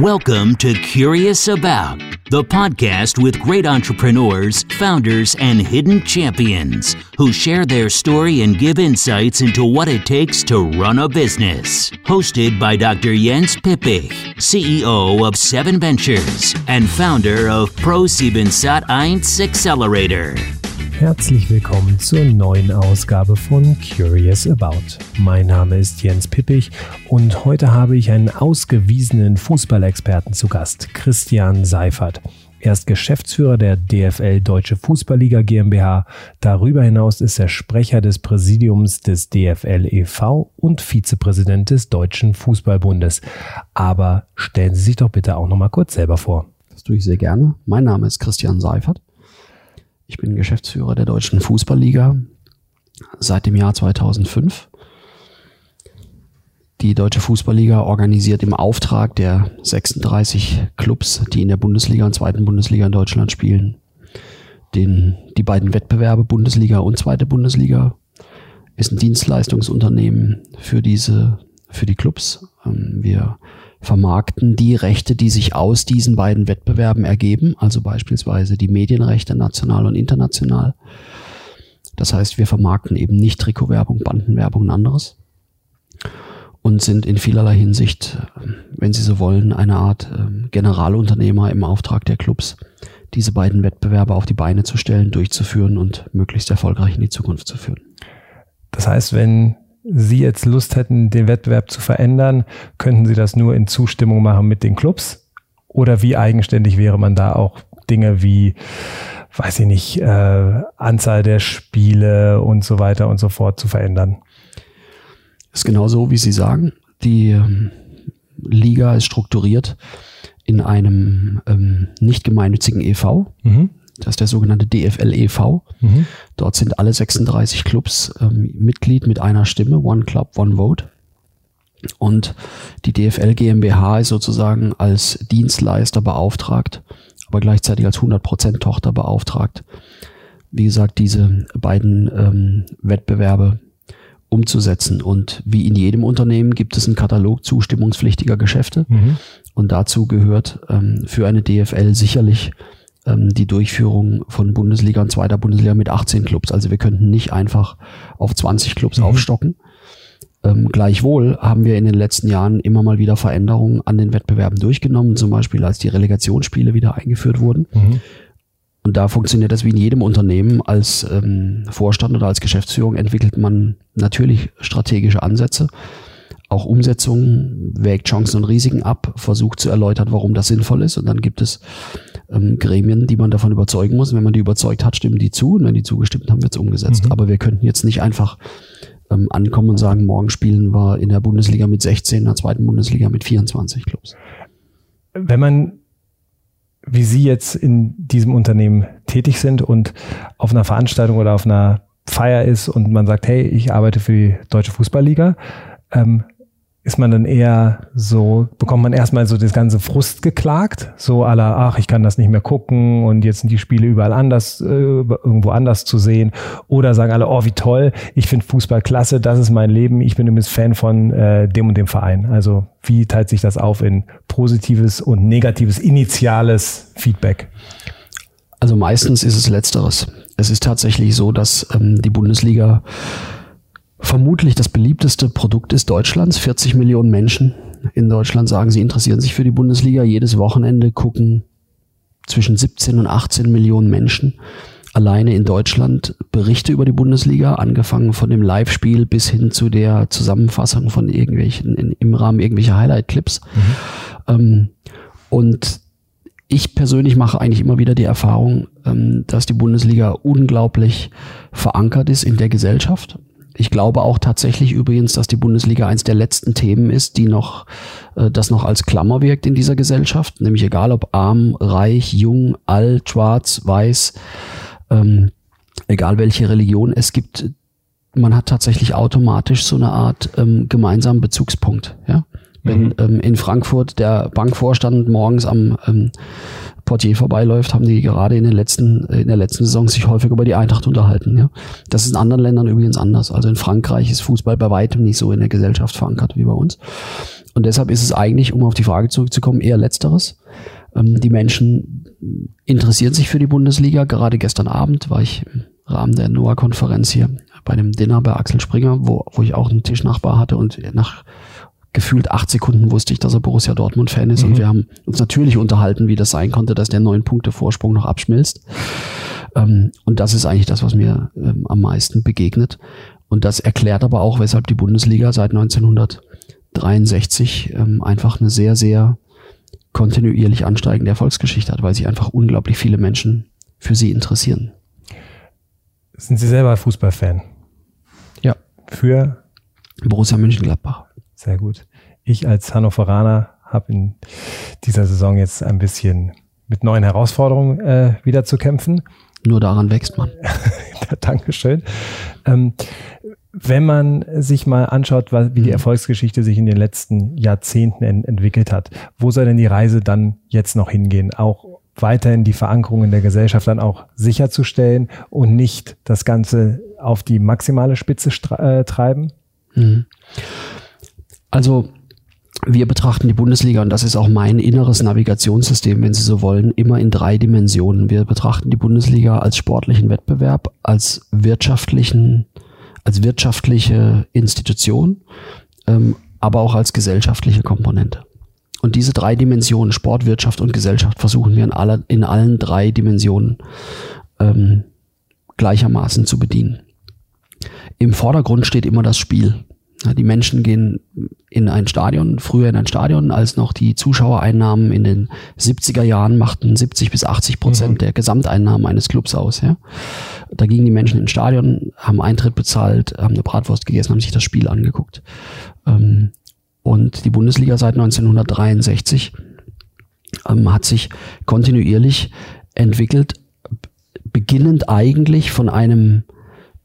Welcome to Curious About, the podcast with great entrepreneurs, founders, and hidden champions who share their story and give insights into what it takes to run a business. Hosted by Dr. Jens Pippich, CEO of Seven Ventures and founder of Pro7 Sat1 Accelerator. Herzlich willkommen zur neuen Ausgabe von Curious About. Mein Name ist Jens Pippich und heute habe ich einen ausgewiesenen Fußballexperten zu Gast, Christian Seifert. Er ist Geschäftsführer der DFL Deutsche Fußballliga GmbH. Darüber hinaus ist er Sprecher des Präsidiums des DFL e.V. und Vizepräsident des Deutschen Fußballbundes. Aber stellen Sie sich doch bitte auch noch mal kurz selber vor. Das tue ich sehr gerne. Mein Name ist Christian Seifert. Ich bin Geschäftsführer der Deutschen Fußballliga seit dem Jahr 2005. Die Deutsche Fußballliga organisiert im Auftrag der 36 Clubs, die in der Bundesliga und zweiten Bundesliga in Deutschland spielen, den, die beiden Wettbewerbe Bundesliga und zweite Bundesliga. Ist ein Dienstleistungsunternehmen für diese, für die Clubs. Ähm, wir vermarkten die Rechte, die sich aus diesen beiden Wettbewerben ergeben, also beispielsweise die Medienrechte national und international. Das heißt, wir vermarkten eben nicht Trikotwerbung, Bandenwerbung und anderes und sind in vielerlei Hinsicht, wenn Sie so wollen, eine Art ähm, Generalunternehmer im Auftrag der Clubs, diese beiden Wettbewerbe auf die Beine zu stellen, durchzuführen und möglichst erfolgreich in die Zukunft zu führen. Das heißt, wenn Sie jetzt Lust hätten, den Wettbewerb zu verändern, könnten Sie das nur in Zustimmung machen mit den Clubs? Oder wie eigenständig wäre man da auch Dinge wie, weiß ich nicht, äh, Anzahl der Spiele und so weiter und so fort zu verändern? Das ist genau so, wie Sie sagen. Die ähm, Liga ist strukturiert in einem ähm, nicht gemeinnützigen EV. Mhm. Das ist der sogenannte DFL e.V. Mhm. Dort sind alle 36 Clubs ähm, Mitglied mit einer Stimme, One Club, One Vote. Und die DFL GmbH ist sozusagen als Dienstleister beauftragt, aber gleichzeitig als 100% Tochter beauftragt, wie gesagt, diese beiden ähm, Wettbewerbe umzusetzen. Und wie in jedem Unternehmen gibt es einen Katalog zustimmungspflichtiger Geschäfte. Mhm. Und dazu gehört ähm, für eine DFL sicherlich ähm, die Durchführung von Bundesliga und zweiter Bundesliga mit 18 Clubs. Also wir könnten nicht einfach auf 20 Clubs mhm. aufstocken. Ähm, gleichwohl haben wir in den letzten Jahren immer mal wieder Veränderungen an den Wettbewerben durchgenommen, zum Beispiel als die Relegationsspiele wieder eingeführt wurden. Mhm. Und da funktioniert das wie in jedem Unternehmen. Als ähm, Vorstand oder als Geschäftsführung entwickelt man natürlich strategische Ansätze auch Umsetzung, wägt Chancen und Risiken ab, versucht zu erläutern, warum das sinnvoll ist. Und dann gibt es ähm, Gremien, die man davon überzeugen muss. Und wenn man die überzeugt hat, stimmen die zu. Und wenn die zugestimmt haben, wird es umgesetzt. Mhm. Aber wir könnten jetzt nicht einfach ähm, ankommen und sagen, morgen spielen wir in der Bundesliga mit 16, in der zweiten Bundesliga mit 24 Clubs. Wenn man wie Sie jetzt in diesem Unternehmen tätig sind und auf einer Veranstaltung oder auf einer Feier ist und man sagt, hey, ich arbeite für die Deutsche Fußballliga, ähm, ist man dann eher so, bekommt man erstmal so das ganze Frust geklagt, so aller, ach, ich kann das nicht mehr gucken und jetzt sind die Spiele überall anders, äh, irgendwo anders zu sehen. Oder sagen alle, oh, wie toll, ich finde Fußball klasse, das ist mein Leben, ich bin übrigens Fan von äh, dem und dem Verein. Also wie teilt sich das auf in positives und negatives initiales Feedback? Also meistens ist es letzteres. Es ist tatsächlich so, dass ähm, die Bundesliga vermutlich das beliebteste Produkt ist Deutschlands. 40 Millionen Menschen in Deutschland sagen, sie interessieren sich für die Bundesliga. Jedes Wochenende gucken zwischen 17 und 18 Millionen Menschen alleine in Deutschland Berichte über die Bundesliga, angefangen von dem Live-Spiel bis hin zu der Zusammenfassung von irgendwelchen, in, im Rahmen irgendwelcher Highlight-Clips. Mhm. Ähm, und ich persönlich mache eigentlich immer wieder die Erfahrung, ähm, dass die Bundesliga unglaublich verankert ist in der Gesellschaft. Ich glaube auch tatsächlich übrigens, dass die Bundesliga eins der letzten Themen ist, die noch, äh, das noch als Klammer wirkt in dieser Gesellschaft, nämlich egal ob arm, reich, jung, alt, schwarz, weiß, ähm, egal welche Religion es gibt, man hat tatsächlich automatisch so eine Art ähm, gemeinsamen Bezugspunkt. Ja? Wenn mhm. ähm, in Frankfurt der Bankvorstand morgens am ähm, Portier vorbeiläuft, haben die gerade in den letzten, in der letzten Saison sich häufig über die Eintracht unterhalten. Ja. Das ist in anderen Ländern übrigens anders. Also in Frankreich ist Fußball bei weitem nicht so in der Gesellschaft verankert wie bei uns. und deshalb ist es eigentlich, um auf die Frage zurückzukommen, eher letzteres. Ähm, die Menschen interessieren sich für die Bundesliga. Gerade gestern Abend war ich im Rahmen der NOAA-Konferenz hier bei einem Dinner bei Axel Springer, wo, wo ich auch einen Tischnachbar hatte und nach gefühlt acht Sekunden wusste ich, dass er Borussia Dortmund-Fan ist. Mhm. Und wir haben uns natürlich unterhalten, wie das sein konnte, dass der neun Punkte Vorsprung noch abschmilzt. Ähm, und das ist eigentlich das, was mir ähm, am meisten begegnet. Und das erklärt aber auch, weshalb die Bundesliga seit 1963 ähm, einfach eine sehr, sehr kontinuierlich ansteigende Erfolgsgeschichte hat, weil sich einfach unglaublich viele Menschen für sie interessieren. Sind Sie selber Fußballfan? Ja. Für Borussia Mönchengladbach. Sehr gut. Ich als Hannoveraner habe in dieser Saison jetzt ein bisschen mit neuen Herausforderungen äh, wieder zu kämpfen. Nur daran wächst man. Dankeschön. Ähm, wenn man sich mal anschaut, wie die mhm. Erfolgsgeschichte sich in den letzten Jahrzehnten ent entwickelt hat, wo soll denn die Reise dann jetzt noch hingehen? Auch weiterhin die Verankerung in der Gesellschaft dann auch sicherzustellen und nicht das Ganze auf die maximale Spitze äh, treiben? Mhm. Also wir betrachten die Bundesliga, und das ist auch mein inneres Navigationssystem, wenn Sie so wollen, immer in drei Dimensionen. Wir betrachten die Bundesliga als sportlichen Wettbewerb, als wirtschaftlichen, als wirtschaftliche Institution, ähm, aber auch als gesellschaftliche Komponente. Und diese drei Dimensionen, Sport, Wirtschaft und Gesellschaft, versuchen wir in, aller, in allen drei Dimensionen ähm, gleichermaßen zu bedienen. Im Vordergrund steht immer das Spiel. Die Menschen gehen in ein Stadion, früher in ein Stadion, als noch die Zuschauereinnahmen in den 70er Jahren machten 70 bis 80 Prozent mhm. der Gesamteinnahmen eines Clubs aus. Ja. Da gingen die Menschen ins Stadion, haben Eintritt bezahlt, haben eine Bratwurst gegessen, haben sich das Spiel angeguckt. Ähm, und die Bundesliga seit 1963 ähm, hat sich kontinuierlich entwickelt, beginnend eigentlich von einem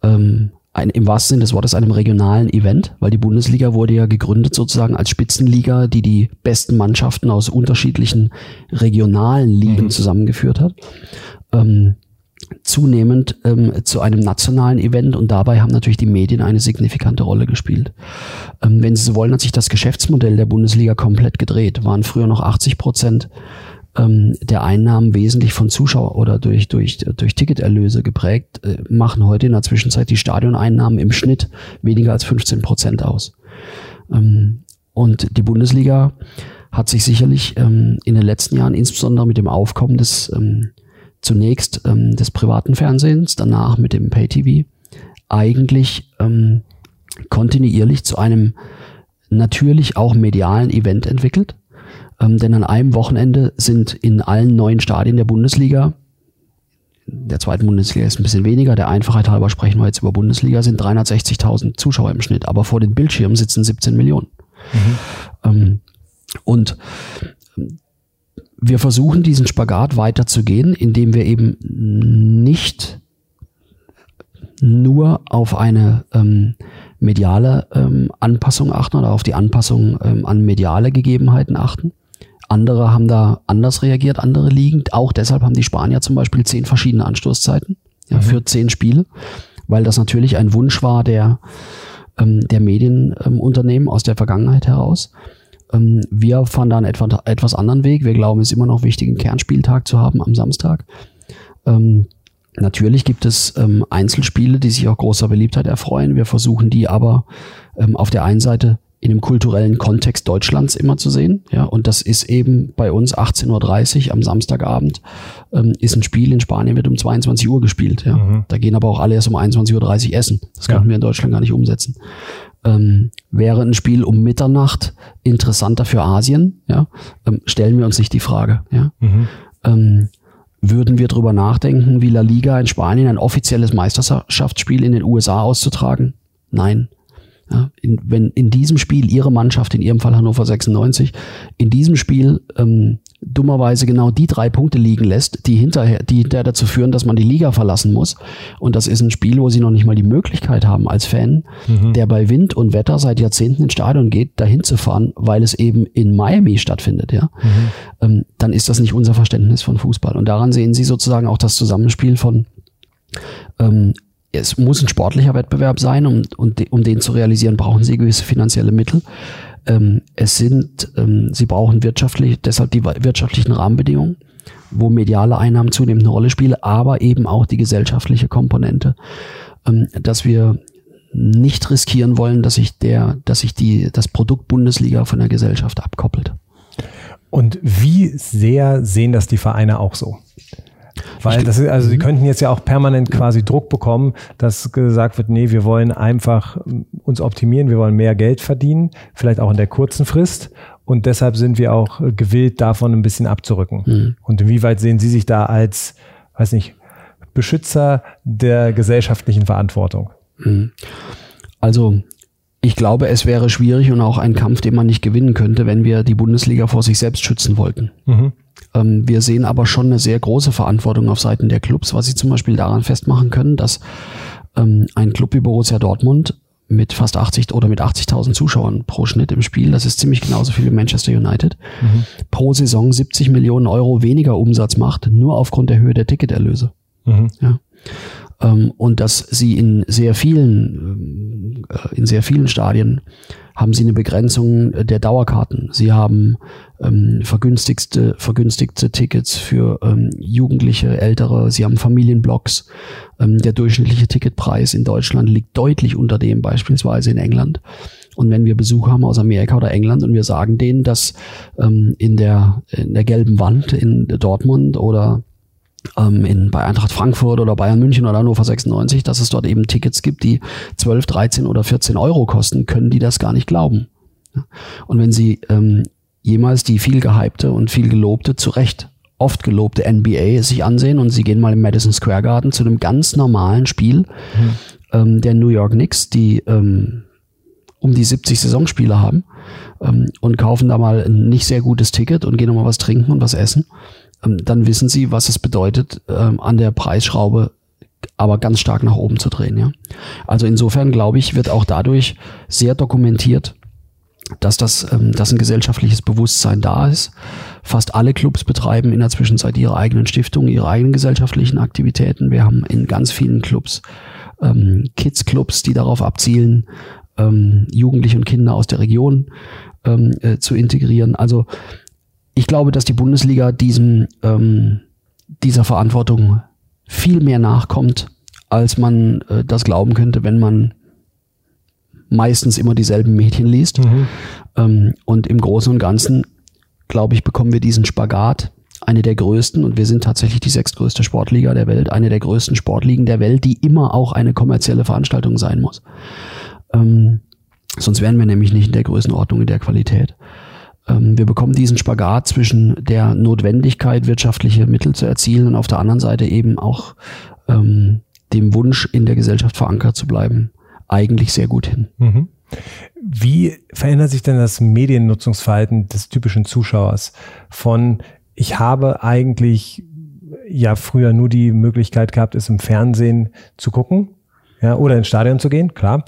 ähm, ein, im wahrsten Sinne des Wortes einem regionalen Event, weil die Bundesliga wurde ja gegründet sozusagen als Spitzenliga, die die besten Mannschaften aus unterschiedlichen regionalen Ligen mhm. zusammengeführt hat. Ähm, zunehmend ähm, zu einem nationalen Event und dabei haben natürlich die Medien eine signifikante Rolle gespielt. Ähm, wenn Sie so wollen, hat sich das Geschäftsmodell der Bundesliga komplett gedreht. Waren früher noch 80 Prozent ähm, der Einnahmen wesentlich von Zuschauer oder durch, durch, durch Ticketerlöse geprägt, äh, machen heute in der Zwischenzeit die Stadioneinnahmen im Schnitt weniger als 15 Prozent aus. Ähm, und die Bundesliga hat sich sicherlich ähm, in den letzten Jahren, insbesondere mit dem Aufkommen des ähm, zunächst ähm, des privaten Fernsehens, danach mit dem Pay-TV, eigentlich ähm, kontinuierlich zu einem natürlich auch medialen Event entwickelt. Ähm, denn an einem Wochenende sind in allen neuen Stadien der Bundesliga, der zweiten Bundesliga ist ein bisschen weniger, der Einfachheit halber sprechen wir jetzt über Bundesliga, sind 360.000 Zuschauer im Schnitt, aber vor den Bildschirmen sitzen 17 Millionen. Mhm. Ähm, und wir versuchen diesen Spagat weiterzugehen, indem wir eben nicht nur auf eine ähm, mediale ähm, Anpassung achten oder auf die Anpassung ähm, an mediale Gegebenheiten achten, andere haben da anders reagiert, andere liegen. Auch deshalb haben die Spanier zum Beispiel zehn verschiedene Anstoßzeiten ja, mhm. für zehn Spiele, weil das natürlich ein Wunsch war der, ähm, der Medienunternehmen ähm, aus der Vergangenheit heraus. Ähm, wir fahren da einen etwa, etwas anderen Weg. Wir glauben, es ist immer noch wichtig, einen Kernspieltag zu haben am Samstag. Ähm, Natürlich gibt es ähm, Einzelspiele, die sich auch großer Beliebtheit erfreuen. Wir versuchen die aber ähm, auf der einen Seite in dem kulturellen Kontext Deutschlands immer zu sehen. Ja, und das ist eben bei uns 18.30 Uhr am Samstagabend ähm, ist ein Spiel in Spanien wird um 22 Uhr gespielt. Ja. Mhm. Da gehen aber auch alle erst um 21.30 Uhr essen. Das könnten ja. wir in Deutschland gar nicht umsetzen. Ähm, wäre ein Spiel um Mitternacht interessanter für Asien? Ja, ähm, stellen wir uns nicht die Frage. Ja. Mhm. Ähm, würden wir drüber nachdenken, wie La Liga in Spanien ein offizielles Meisterschaftsspiel in den USA auszutragen? Nein. Ja, in, wenn in diesem Spiel Ihre Mannschaft, in Ihrem Fall Hannover 96, in diesem Spiel ähm, dummerweise genau die drei Punkte liegen lässt, die hinterher, die hinterher dazu führen, dass man die Liga verlassen muss. Und das ist ein Spiel, wo Sie noch nicht mal die Möglichkeit haben, als Fan, mhm. der bei Wind und Wetter seit Jahrzehnten ins Stadion geht, dahin zu fahren, weil es eben in Miami stattfindet, ja. Mhm. Ähm, dann ist das nicht unser Verständnis von Fußball. Und daran sehen Sie sozusagen auch das Zusammenspiel von ähm, es muss ein sportlicher Wettbewerb sein, um, um, um den zu realisieren, brauchen sie gewisse finanzielle Mittel. Ähm, es sind, ähm, sie brauchen wirtschaftlich, deshalb die wirtschaftlichen Rahmenbedingungen, wo mediale Einnahmen zunehmend eine Rolle spielen, aber eben auch die gesellschaftliche Komponente, ähm, dass wir nicht riskieren wollen, dass sich der, dass sich die, das Produkt Bundesliga von der Gesellschaft abkoppelt. Und wie sehr sehen das die Vereine auch so? Weil das ist, also sie mhm. könnten jetzt ja auch permanent quasi Druck bekommen, dass gesagt wird, nee, wir wollen einfach uns optimieren, wir wollen mehr Geld verdienen, vielleicht auch in der kurzen Frist. Und deshalb sind wir auch gewillt, davon ein bisschen abzurücken. Mhm. Und inwieweit sehen Sie sich da als, weiß nicht, Beschützer der gesellschaftlichen Verantwortung? Mhm. Also ich glaube, es wäre schwierig und auch ein Kampf, den man nicht gewinnen könnte, wenn wir die Bundesliga vor sich selbst schützen wollten. Mhm. Ähm, wir sehen aber schon eine sehr große Verantwortung auf Seiten der Clubs, was sie zum Beispiel daran festmachen können, dass ähm, ein Club wie Borussia Dortmund mit fast 80 oder mit 80.000 Zuschauern pro Schnitt im Spiel, das ist ziemlich genauso viel wie Manchester United, mhm. pro Saison 70 Millionen Euro weniger Umsatz macht, nur aufgrund der Höhe der Ticketerlöse. Mhm. Ja. Ähm, und dass sie in sehr vielen, äh, in sehr vielen Stadien haben sie eine Begrenzung der Dauerkarten. Sie haben ähm, vergünstigste, vergünstigte Tickets für ähm, Jugendliche, Ältere. Sie haben Familienblocks. Ähm, der durchschnittliche Ticketpreis in Deutschland liegt deutlich unter dem beispielsweise in England. Und wenn wir Besuch haben aus Amerika oder England und wir sagen denen, dass ähm, in, der, in der gelben Wand in Dortmund oder ähm, in, bei Eintracht Frankfurt oder Bayern München oder Hannover 96, dass es dort eben Tickets gibt, die 12, 13 oder 14 Euro kosten, können die das gar nicht glauben. Und wenn sie ähm, jemals die viel gehypte und viel gelobte, zu Recht oft gelobte NBA sich ansehen und sie gehen mal im Madison Square Garden zu einem ganz normalen Spiel mhm. ähm, der New York Knicks, die ähm, um die 70 Saisonspiele haben ähm, und kaufen da mal ein nicht sehr gutes Ticket und gehen nochmal was trinken und was essen dann wissen sie, was es bedeutet, ähm, an der Preisschraube aber ganz stark nach oben zu drehen. Ja? Also insofern glaube ich, wird auch dadurch sehr dokumentiert, dass das, ähm, dass ein gesellschaftliches Bewusstsein da ist. Fast alle Clubs betreiben in der Zwischenzeit ihre eigenen Stiftungen, ihre eigenen gesellschaftlichen Aktivitäten. Wir haben in ganz vielen Clubs ähm, Kids-Clubs, die darauf abzielen, ähm, Jugendliche und Kinder aus der Region ähm, äh, zu integrieren. Also ich glaube, dass die Bundesliga diesem, ähm, dieser Verantwortung viel mehr nachkommt, als man äh, das glauben könnte, wenn man meistens immer dieselben Medien liest. Mhm. Ähm, und im Großen und Ganzen, glaube ich, bekommen wir diesen Spagat, eine der größten, und wir sind tatsächlich die sechstgrößte Sportliga der Welt, eine der größten Sportligen der Welt, die immer auch eine kommerzielle Veranstaltung sein muss. Ähm, sonst wären wir nämlich nicht in der Größenordnung, in der Qualität. Ähm, wir bekommen diesen Spagat zwischen der Notwendigkeit, wirtschaftliche Mittel zu erzielen und auf der anderen Seite eben auch ähm, dem Wunsch, in der Gesellschaft verankert zu bleiben, eigentlich sehr gut hin. Mhm. Wie verändert sich denn das Mediennutzungsverhalten des typischen Zuschauers von ich habe eigentlich ja früher nur die Möglichkeit gehabt, es im Fernsehen zu gucken ja, oder ins Stadion zu gehen, klar.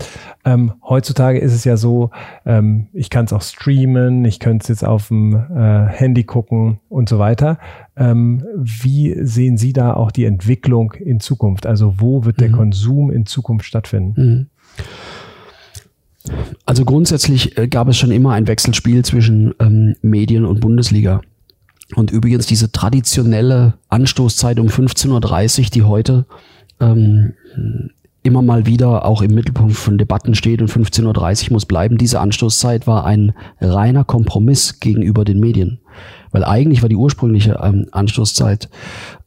Ähm, heutzutage ist es ja so, ähm, ich kann es auch streamen, ich könnte es jetzt auf dem äh, Handy gucken und so weiter. Ähm, wie sehen Sie da auch die Entwicklung in Zukunft? Also wo wird der mhm. Konsum in Zukunft stattfinden? Mhm. Also grundsätzlich äh, gab es schon immer ein Wechselspiel zwischen ähm, Medien und Bundesliga. Und übrigens diese traditionelle Anstoßzeit um 15.30 Uhr, die heute ähm, immer mal wieder auch im Mittelpunkt von Debatten steht und 15.30 Uhr muss bleiben. Diese Anstoßzeit war ein reiner Kompromiss gegenüber den Medien. Weil eigentlich war die ursprüngliche ähm, Anstoßzeit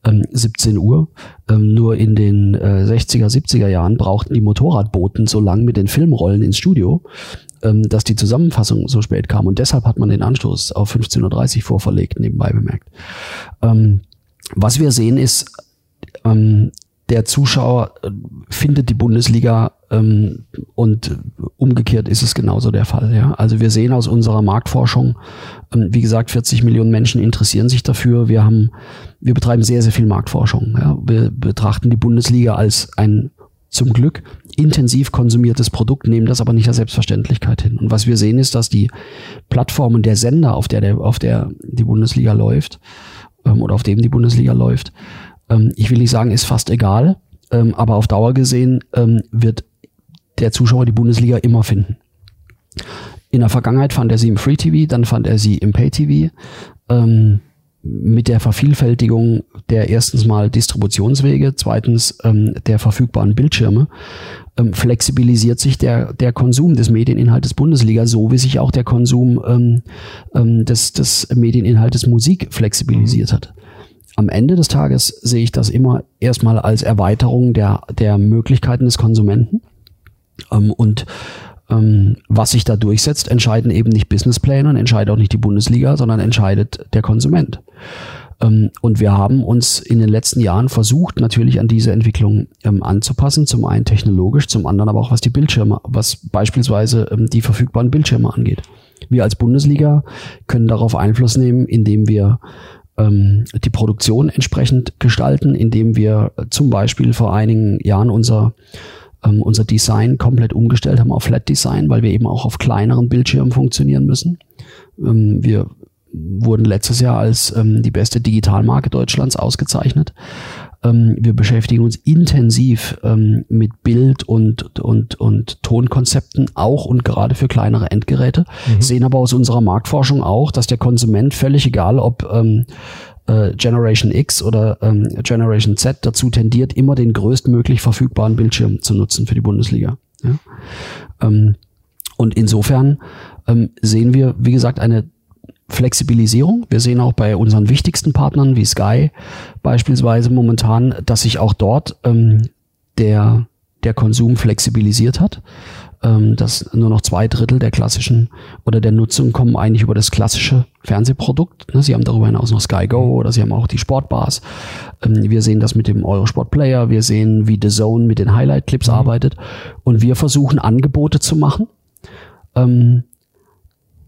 ähm, 17 Uhr. Ähm, nur in den äh, 60er, 70er Jahren brauchten die Motorradboten so lang mit den Filmrollen ins Studio, ähm, dass die Zusammenfassung so spät kam. Und deshalb hat man den Anstoß auf 15.30 Uhr vorverlegt, nebenbei bemerkt. Ähm, was wir sehen ist, ähm, der Zuschauer äh, findet die Bundesliga ähm, und umgekehrt ist es genauso der Fall. Ja? Also wir sehen aus unserer Marktforschung, ähm, wie gesagt, 40 Millionen Menschen interessieren sich dafür. Wir haben, wir betreiben sehr, sehr viel Marktforschung. Ja? Wir betrachten die Bundesliga als ein zum Glück intensiv konsumiertes Produkt, nehmen das aber nicht als Selbstverständlichkeit hin. Und was wir sehen ist, dass die Plattformen der Sender, auf der, der auf der die Bundesliga läuft ähm, oder auf dem die Bundesliga läuft, ähm, ich will nicht sagen, ist fast egal, ähm, aber auf Dauer gesehen ähm, wird der Zuschauer die Bundesliga immer finden. In der Vergangenheit fand er sie im Free TV, dann fand er sie im Pay TV. Ähm, mit der Vervielfältigung der erstens mal Distributionswege, zweitens ähm, der verfügbaren Bildschirme, ähm, flexibilisiert sich der, der Konsum des Medieninhaltes Bundesliga, so wie sich auch der Konsum ähm, ähm, des, des Medieninhaltes Musik flexibilisiert mhm. hat. Am Ende des Tages sehe ich das immer erstmal als Erweiterung der, der Möglichkeiten des Konsumenten. Ähm, und ähm, was sich da durchsetzt, entscheiden eben nicht Businesspläne und entscheidet auch nicht die Bundesliga, sondern entscheidet der Konsument. Ähm, und wir haben uns in den letzten Jahren versucht, natürlich an diese Entwicklung ähm, anzupassen. Zum einen technologisch, zum anderen aber auch was die Bildschirme, was beispielsweise ähm, die verfügbaren Bildschirme angeht. Wir als Bundesliga können darauf Einfluss nehmen, indem wir die Produktion entsprechend gestalten, indem wir zum Beispiel vor einigen Jahren unser ähm, unser Design komplett umgestellt haben auf Flat Design, weil wir eben auch auf kleineren Bildschirmen funktionieren müssen. Ähm, wir wurden letztes Jahr als ähm, die beste Digitalmarke Deutschlands ausgezeichnet. Ähm, wir beschäftigen uns intensiv ähm, mit Bild- und, und, und Tonkonzepten, auch und gerade für kleinere Endgeräte, mhm. sehen aber aus unserer Marktforschung auch, dass der Konsument völlig egal, ob ähm, äh, Generation X oder ähm, Generation Z dazu tendiert, immer den größtmöglich verfügbaren Bildschirm zu nutzen für die Bundesliga. Ja? Ähm, und insofern ähm, sehen wir, wie gesagt, eine Flexibilisierung. Wir sehen auch bei unseren wichtigsten Partnern wie Sky beispielsweise momentan, dass sich auch dort ähm, der, der Konsum flexibilisiert hat ähm, dass nur noch zwei Drittel der klassischen oder der Nutzung kommen eigentlich über das klassische Fernsehprodukt. Ne? Sie haben darüber hinaus noch Sky Go oder sie haben auch die Sportbars. Ähm, wir sehen das mit dem Eurosport Player. Wir sehen, wie The Zone mit den Highlight Clips mhm. arbeitet. Und wir versuchen Angebote zu machen, ähm,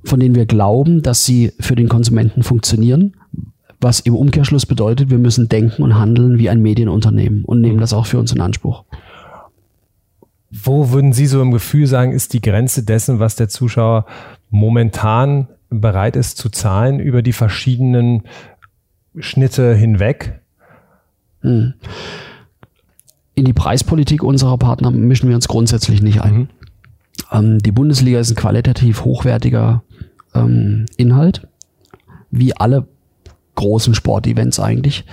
von denen wir glauben, dass sie für den Konsumenten funktionieren. Was im Umkehrschluss bedeutet, wir müssen denken und handeln wie ein Medienunternehmen und nehmen das auch für uns in Anspruch. Wo würden Sie so im Gefühl sagen, ist die Grenze dessen, was der Zuschauer momentan bereit ist zu zahlen über die verschiedenen Schnitte hinweg? Hm. In die Preispolitik unserer Partner mischen wir uns grundsätzlich nicht ein. Mhm. Ähm, die Bundesliga ist ein qualitativ hochwertiger ähm, Inhalt, wie alle großen Sportevents eigentlich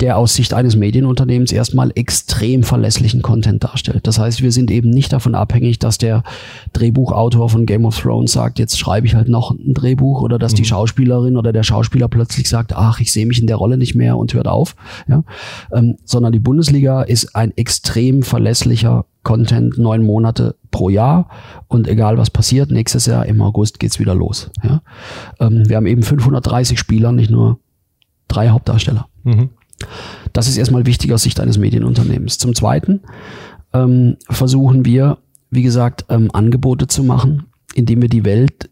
der aus Sicht eines Medienunternehmens erstmal extrem verlässlichen Content darstellt. Das heißt, wir sind eben nicht davon abhängig, dass der Drehbuchautor von Game of Thrones sagt, jetzt schreibe ich halt noch ein Drehbuch oder dass mhm. die Schauspielerin oder der Schauspieler plötzlich sagt, ach, ich sehe mich in der Rolle nicht mehr und hört auf. Ja? Ähm, sondern die Bundesliga ist ein extrem verlässlicher Content, neun Monate pro Jahr und egal was passiert, nächstes Jahr im August geht's wieder los. Ja? Ähm, wir haben eben 530 Spieler, nicht nur drei Hauptdarsteller. Mhm. Das ist erstmal wichtig aus Sicht eines Medienunternehmens. Zum Zweiten ähm, versuchen wir, wie gesagt, ähm, Angebote zu machen, indem wir die Welt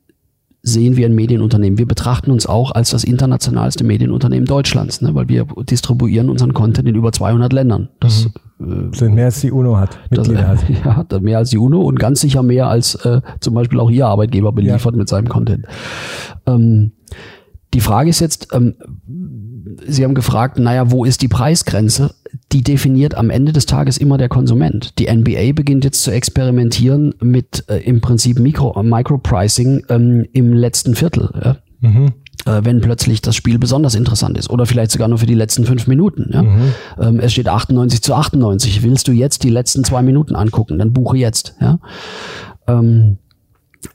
sehen wie ein Medienunternehmen. Wir betrachten uns auch als das internationalste Medienunternehmen Deutschlands, ne, weil wir distribuieren unseren Content in über 200 Ländern. Das mhm. Äh, sind mehr als die UNO hat, Mitglieder das, hat. Ja, mehr als die UNO und ganz sicher mehr als äh, zum Beispiel auch Ihr Arbeitgeber beliefert ja. mit seinem Content. Ähm, die Frage ist jetzt, ähm, Sie haben gefragt, naja, wo ist die Preisgrenze? Die definiert am Ende des Tages immer der Konsument. Die NBA beginnt jetzt zu experimentieren mit äh, im Prinzip Mikro, äh, Micropricing ähm, im letzten Viertel. Ja? Mhm. Äh, wenn plötzlich das Spiel besonders interessant ist oder vielleicht sogar nur für die letzten fünf Minuten. Ja? Mhm. Ähm, es steht 98 zu 98. Willst du jetzt die letzten zwei Minuten angucken? Dann buche jetzt. Ja? Ähm,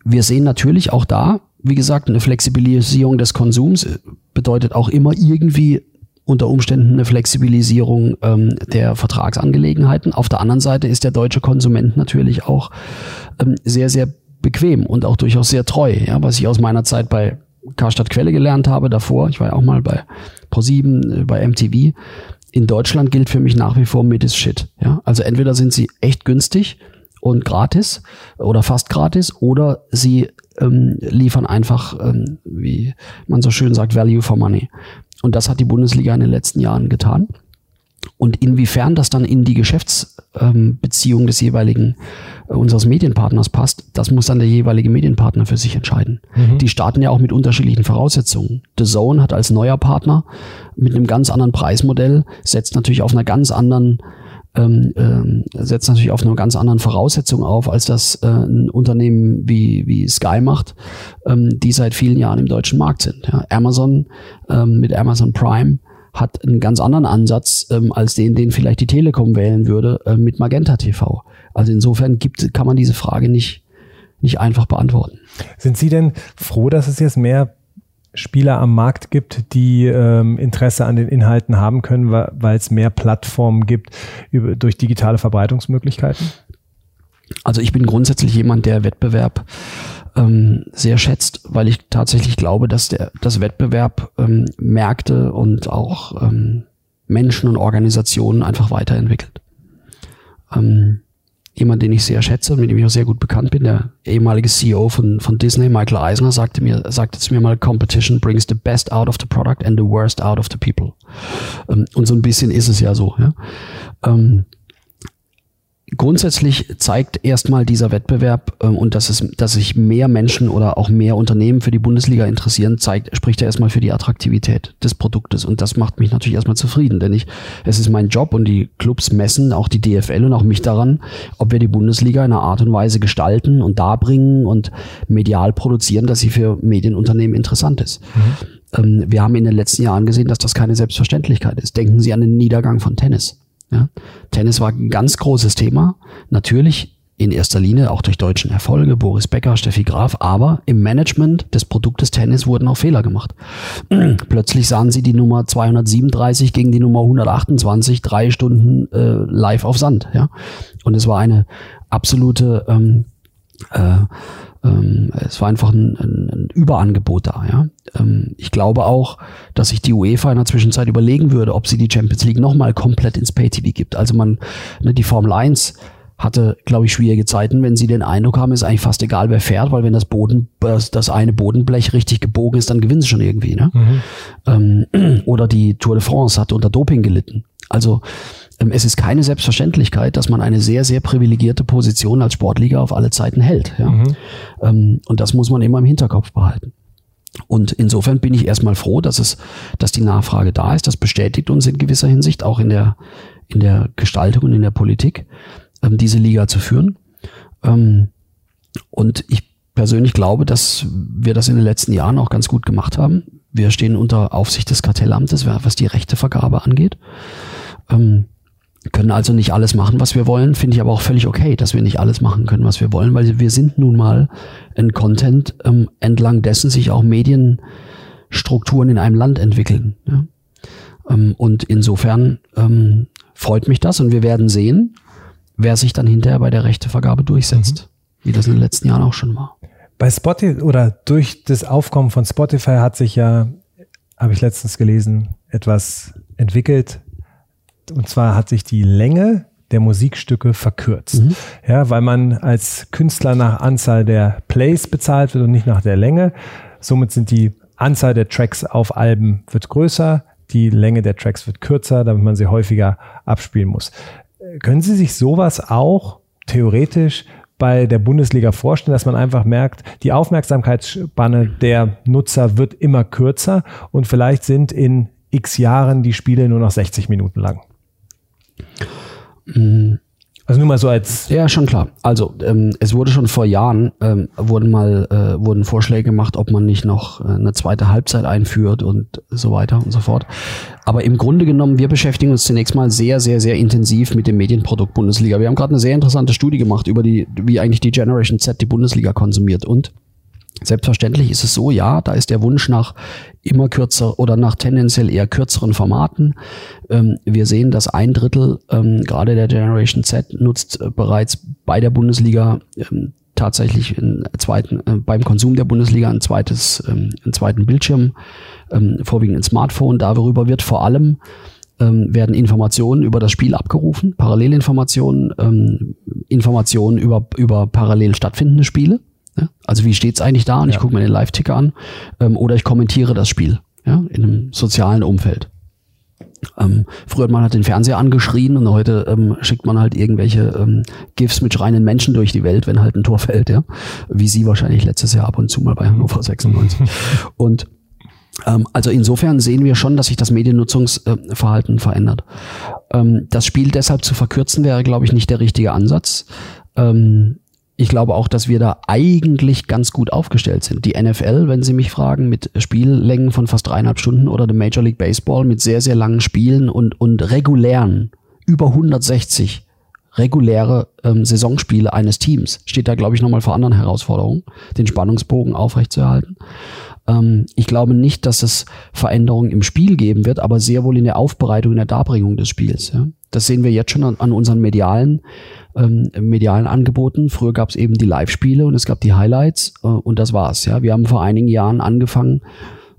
wir sehen natürlich auch da, wie gesagt, eine Flexibilisierung des Konsums bedeutet auch immer irgendwie unter Umständen eine Flexibilisierung ähm, der Vertragsangelegenheiten. Auf der anderen Seite ist der deutsche Konsument natürlich auch ähm, sehr, sehr bequem und auch durchaus sehr treu. Ja, was ich aus meiner Zeit bei Karstadt Quelle gelernt habe davor, ich war ja auch mal bei Pro7, äh, bei MTV. In Deutschland gilt für mich nach wie vor Mid is Shit. Ja, also entweder sind sie echt günstig und gratis oder fast gratis oder sie ähm, liefern einfach, ähm, wie man so schön sagt, Value for Money. Und das hat die Bundesliga in den letzten Jahren getan. Und inwiefern das dann in die Geschäftsbeziehung ähm, des jeweiligen äh, unseres Medienpartners passt, das muss dann der jeweilige Medienpartner für sich entscheiden. Mhm. Die starten ja auch mit unterschiedlichen Voraussetzungen. The Zone hat als neuer Partner mit einem ganz anderen Preismodell, setzt natürlich auf einer ganz anderen ähm, ähm, setzt natürlich auf einer ganz anderen Voraussetzung auf, als das äh, ein Unternehmen wie, wie Sky macht, ähm, die seit vielen Jahren im deutschen Markt sind. Ja. Amazon ähm, mit Amazon Prime hat einen ganz anderen Ansatz ähm, als den, den vielleicht die Telekom wählen würde äh, mit Magenta TV. Also insofern gibt, kann man diese Frage nicht, nicht einfach beantworten. Sind Sie denn froh, dass es jetzt mehr Spieler am Markt gibt, die ähm, Interesse an den Inhalten haben können, weil es mehr Plattformen gibt über, durch digitale Verbreitungsmöglichkeiten? Also ich bin grundsätzlich jemand, der Wettbewerb ähm, sehr schätzt, weil ich tatsächlich glaube, dass der das Wettbewerb ähm, Märkte und auch ähm, Menschen und Organisationen einfach weiterentwickelt. Ähm, jemand, den ich sehr schätze und mit dem ich auch sehr gut bekannt bin, der ehemalige CEO von, von Disney, Michael Eisner, sagte mir, sagte zu mir mal, Competition brings the best out of the product and the worst out of the people. Ähm, und so ein bisschen ist es ja so. Ja? Grundsätzlich zeigt erstmal dieser Wettbewerb ähm, und dass es, dass sich mehr Menschen oder auch mehr Unternehmen für die Bundesliga interessieren, zeigt, spricht ja erstmal für die Attraktivität des Produktes. Und das macht mich natürlich erstmal zufrieden, denn ich, es ist mein Job und die Clubs messen, auch die DFL und auch mich daran, ob wir die Bundesliga in einer Art und Weise gestalten und darbringen und medial produzieren, dass sie für Medienunternehmen interessant ist. Mhm. Ähm, wir haben in den letzten Jahren gesehen, dass das keine Selbstverständlichkeit ist. Denken Sie an den Niedergang von Tennis. Ja? Tennis war ein ganz großes Thema. Natürlich in erster Linie auch durch deutschen Erfolge, Boris Becker, Steffi Graf, aber im Management des Produktes Tennis wurden auch Fehler gemacht. Plötzlich sahen sie die Nummer 237 gegen die Nummer 128 drei Stunden äh, live auf Sand. Ja? Und es war eine absolute ähm, äh, ähm, es war einfach ein, ein, ein Überangebot da. Ja? Ähm, ich glaube auch, dass sich die UEFA in der Zwischenzeit überlegen würde, ob sie die Champions League nochmal komplett ins Pay-TV gibt. Also man, ne, die Formel 1 hatte, glaube ich, schwierige Zeiten, wenn sie den Eindruck haben, ist eigentlich fast egal, wer fährt, weil wenn das Boden, das, eine Bodenblech richtig gebogen ist, dann gewinnen sie schon irgendwie. Ne? Mhm. Ähm, oder die Tour de France hat unter Doping gelitten. Also es ist keine Selbstverständlichkeit, dass man eine sehr, sehr privilegierte Position als Sportliga auf alle Zeiten hält. Ja? Mhm. Ähm, und das muss man immer im Hinterkopf behalten. Und insofern bin ich erstmal froh, dass es, dass die Nachfrage da ist. Das bestätigt uns in gewisser Hinsicht auch in der, in der Gestaltung und in der Politik, ähm, diese Liga zu führen. und ich persönlich glaube, dass wir das in den letzten Jahren auch ganz gut gemacht haben. Wir stehen unter Aufsicht des Kartellamtes, was die Rechtevergabe angeht können also nicht alles machen, was wir wollen. Finde ich aber auch völlig okay, dass wir nicht alles machen können, was wir wollen, weil wir sind nun mal ein Content, ähm, entlang dessen sich auch Medienstrukturen in einem Land entwickeln. Ja? Ähm, und insofern ähm, freut mich das und wir werden sehen, wer sich dann hinterher bei der Rechtevergabe durchsetzt, mhm. wie das in den letzten Jahren auch schon war. Bei Spotify oder durch das Aufkommen von Spotify hat sich ja, habe ich letztens gelesen, etwas entwickelt, und zwar hat sich die Länge der Musikstücke verkürzt. Mhm. Ja, weil man als Künstler nach Anzahl der Plays bezahlt wird und nicht nach der Länge. Somit sind die Anzahl der Tracks auf Alben wird größer, die Länge der Tracks wird kürzer, damit man sie häufiger abspielen muss. Können Sie sich sowas auch theoretisch bei der Bundesliga vorstellen, dass man einfach merkt, die Aufmerksamkeitsspanne der Nutzer wird immer kürzer und vielleicht sind in x Jahren die Spiele nur noch 60 Minuten lang? Also nur mal so als. Ja, schon klar. Also ähm, es wurde schon vor Jahren ähm, wurden mal äh, wurden Vorschläge gemacht, ob man nicht noch äh, eine zweite Halbzeit einführt und so weiter und so fort. Aber im Grunde genommen, wir beschäftigen uns zunächst mal sehr, sehr, sehr intensiv mit dem Medienprodukt Bundesliga. Wir haben gerade eine sehr interessante Studie gemacht über die, wie eigentlich die Generation Z die Bundesliga konsumiert und Selbstverständlich ist es so, ja, da ist der Wunsch nach immer kürzer oder nach tendenziell eher kürzeren Formaten. Ähm, wir sehen, dass ein Drittel ähm, gerade der Generation Z nutzt äh, bereits bei der Bundesliga ähm, tatsächlich in zweiten, äh, beim Konsum der Bundesliga ein zweites, ähm, einen zweiten Bildschirm, ähm, vorwiegend ein Smartphone. Darüber wird vor allem ähm, werden Informationen über das Spiel abgerufen, Parallelinformationen, ähm, Informationen über, über parallel stattfindende Spiele. Ja? Also wie steht's eigentlich da? Und ja. ich gucke mir den Live-Ticker an. Ähm, oder ich kommentiere das Spiel ja? in einem sozialen Umfeld. Ähm, früher hat man halt den Fernseher angeschrien und heute ähm, schickt man halt irgendwelche ähm, GIFs mit schreienden Menschen durch die Welt, wenn halt ein Tor fällt, ja. Wie sie wahrscheinlich letztes Jahr ab und zu mal bei Hannover 96. und Ähm, also insofern sehen wir schon, dass sich das Mediennutzungsverhalten verändert. Ähm, das Spiel deshalb zu verkürzen wäre, glaube ich, nicht der richtige Ansatz. Ähm, ich glaube auch, dass wir da eigentlich ganz gut aufgestellt sind. Die NFL, wenn Sie mich fragen, mit Spiellängen von fast dreieinhalb Stunden oder der Major League Baseball mit sehr, sehr langen Spielen und, und regulären, über 160 reguläre ähm, Saisonspiele eines Teams, steht da, glaube ich, nochmal vor anderen Herausforderungen, den Spannungsbogen aufrechtzuerhalten. Ähm, ich glaube nicht, dass es Veränderungen im Spiel geben wird, aber sehr wohl in der Aufbereitung, in der Darbringung des Spiels. Ja. Das sehen wir jetzt schon an, an unseren medialen ähm, medialen Angeboten. Früher gab es eben die Live-Spiele und es gab die Highlights äh, und das war's. Ja, wir haben vor einigen Jahren angefangen,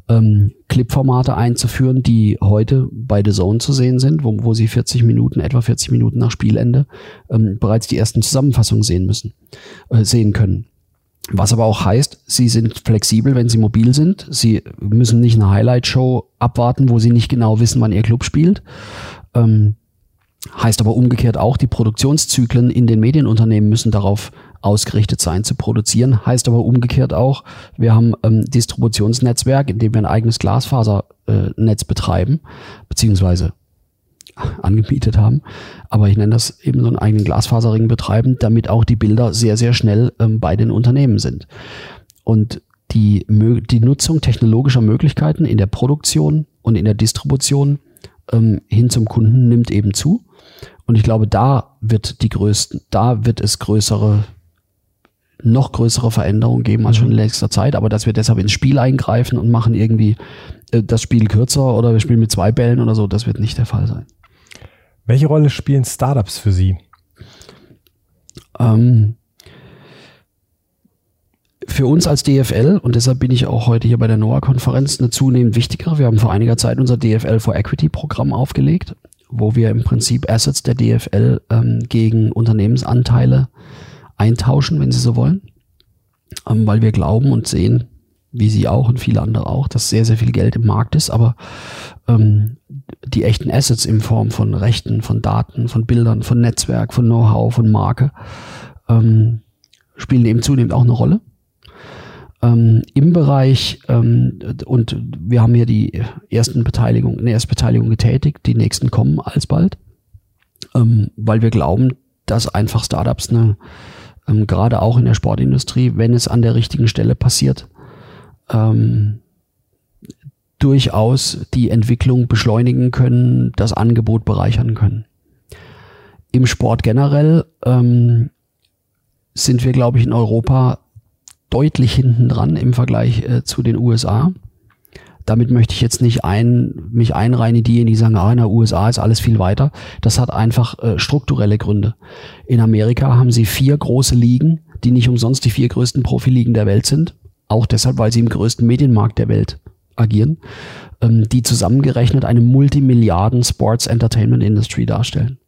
ähm, Clip-Formate einzuführen, die heute bei The Zone zu sehen sind, wo, wo sie 40 Minuten, etwa 40 Minuten nach Spielende ähm, bereits die ersten Zusammenfassungen sehen müssen, äh, sehen können. Was aber auch heißt, sie sind flexibel, wenn sie mobil sind. Sie müssen nicht eine Highlight-Show abwarten, wo sie nicht genau wissen, wann ihr Club spielt. Ähm, Heißt aber umgekehrt auch, die Produktionszyklen in den Medienunternehmen müssen darauf ausgerichtet sein zu produzieren. Heißt aber umgekehrt auch, wir haben ähm, Distributionsnetzwerk, in dem wir ein eigenes Glasfasernetz betreiben, beziehungsweise angemietet haben. Aber ich nenne das eben so einen eigenen Glasfaserring betreiben, damit auch die Bilder sehr, sehr schnell ähm, bei den Unternehmen sind. Und die, die Nutzung technologischer Möglichkeiten in der Produktion und in der Distribution ähm, hin zum Kunden nimmt eben zu. Und ich glaube, da wird die größten, da wird es größere, noch größere Veränderungen geben als schon in letzter mhm. Zeit. Aber dass wir deshalb ins Spiel eingreifen und machen irgendwie äh, das Spiel kürzer oder wir spielen mit zwei Bällen oder so, das wird nicht der Fall sein. Welche Rolle spielen Startups für Sie? Ähm, für uns als DFL, und deshalb bin ich auch heute hier bei der NOAA-Konferenz, eine zunehmend wichtigere. Wir haben vor einiger Zeit unser DFL for Equity-Programm aufgelegt wo wir im Prinzip Assets der DFL ähm, gegen Unternehmensanteile eintauschen, wenn Sie so wollen, ähm, weil wir glauben und sehen, wie Sie auch und viele andere auch, dass sehr, sehr viel Geld im Markt ist, aber ähm, die echten Assets in Form von Rechten, von Daten, von Bildern, von Netzwerk, von Know-how, von Marke ähm, spielen eben zunehmend auch eine Rolle ähm, im Bereich ähm, und wir haben hier die ersten Beteiligung, eine erste Beteiligung getätigt, die nächsten kommen alsbald, ähm, weil wir glauben, dass einfach Startups eine, ähm, gerade auch in der Sportindustrie, wenn es an der richtigen Stelle passiert, ähm, durchaus die Entwicklung beschleunigen können, das Angebot bereichern können. Im Sport generell ähm, sind wir, glaube ich, in Europa deutlich hinten dran im Vergleich äh, zu den USA. Damit möchte ich jetzt nicht ein, mich einreihen in diejenigen, die sagen, ah, in der USA ist alles viel weiter. Das hat einfach äh, strukturelle Gründe. In Amerika haben sie vier große Ligen, die nicht umsonst die vier größten Profiligen der Welt sind. Auch deshalb, weil sie im größten Medienmarkt der Welt agieren, ähm, die zusammengerechnet eine Multimilliarden Sports Entertainment Industry darstellen.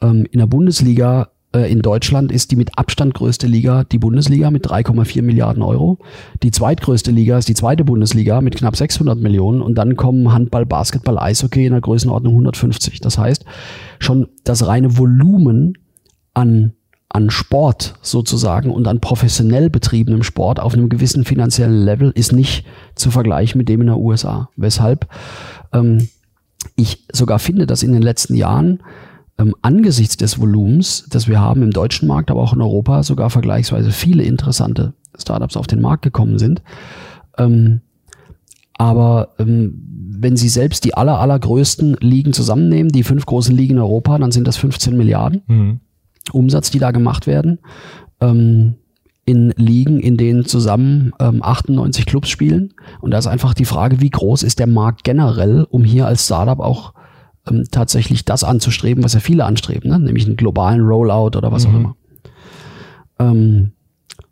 Ähm, in der Bundesliga in Deutschland ist die mit Abstand größte Liga die Bundesliga mit 3,4 Milliarden Euro. Die zweitgrößte Liga ist die zweite Bundesliga mit knapp 600 Millionen und dann kommen Handball, Basketball, Eishockey in der Größenordnung 150. Das heißt, schon das reine Volumen an an Sport sozusagen und an professionell betriebenem Sport auf einem gewissen finanziellen Level ist nicht zu vergleichen mit dem in der USA. Weshalb ähm, ich sogar finde, dass in den letzten Jahren ähm, angesichts des Volumens, das wir haben im deutschen Markt, aber auch in Europa, sogar vergleichsweise viele interessante Startups auf den Markt gekommen sind. Ähm, aber ähm, wenn Sie selbst die aller, allergrößten Ligen zusammennehmen, die fünf großen Ligen in Europa, dann sind das 15 Milliarden mhm. Umsatz, die da gemacht werden. Ähm, in Ligen, in denen zusammen ähm, 98 Clubs spielen. Und da ist einfach die Frage, wie groß ist der Markt generell, um hier als Startup auch ähm, tatsächlich das anzustreben, was ja viele anstreben, ne? nämlich einen globalen Rollout oder was mhm. auch immer. Ähm,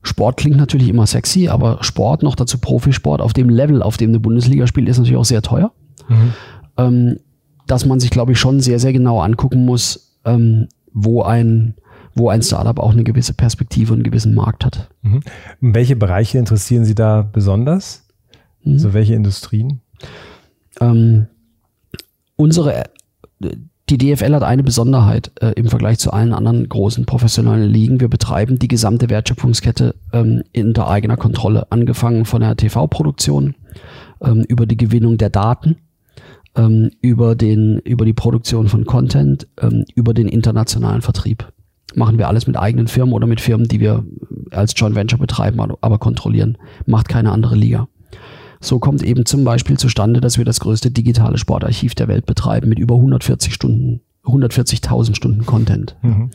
Sport klingt natürlich immer sexy, aber Sport, noch dazu Profisport auf dem Level, auf dem eine Bundesliga spielt, ist natürlich auch sehr teuer. Mhm. Ähm, dass man sich, glaube ich, schon sehr, sehr genau angucken muss, ähm, wo ein wo ein Startup auch eine gewisse Perspektive und einen gewissen Markt hat. Mhm. Welche Bereiche interessieren Sie da besonders? Mhm. Also welche Industrien? Ähm, unsere die DFL hat eine Besonderheit äh, im Vergleich zu allen anderen großen professionellen Ligen. Wir betreiben die gesamte Wertschöpfungskette ähm, unter eigener Kontrolle, angefangen von der TV-Produktion ähm, über die Gewinnung der Daten, ähm, über, den, über die Produktion von Content, ähm, über den internationalen Vertrieb. Machen wir alles mit eigenen Firmen oder mit Firmen, die wir als Joint Venture betreiben, aber kontrollieren. Macht keine andere Liga. So kommt eben zum Beispiel zustande, dass wir das größte digitale Sportarchiv der Welt betreiben mit über 140 Stunden 140.000 Stunden Content. Mhm.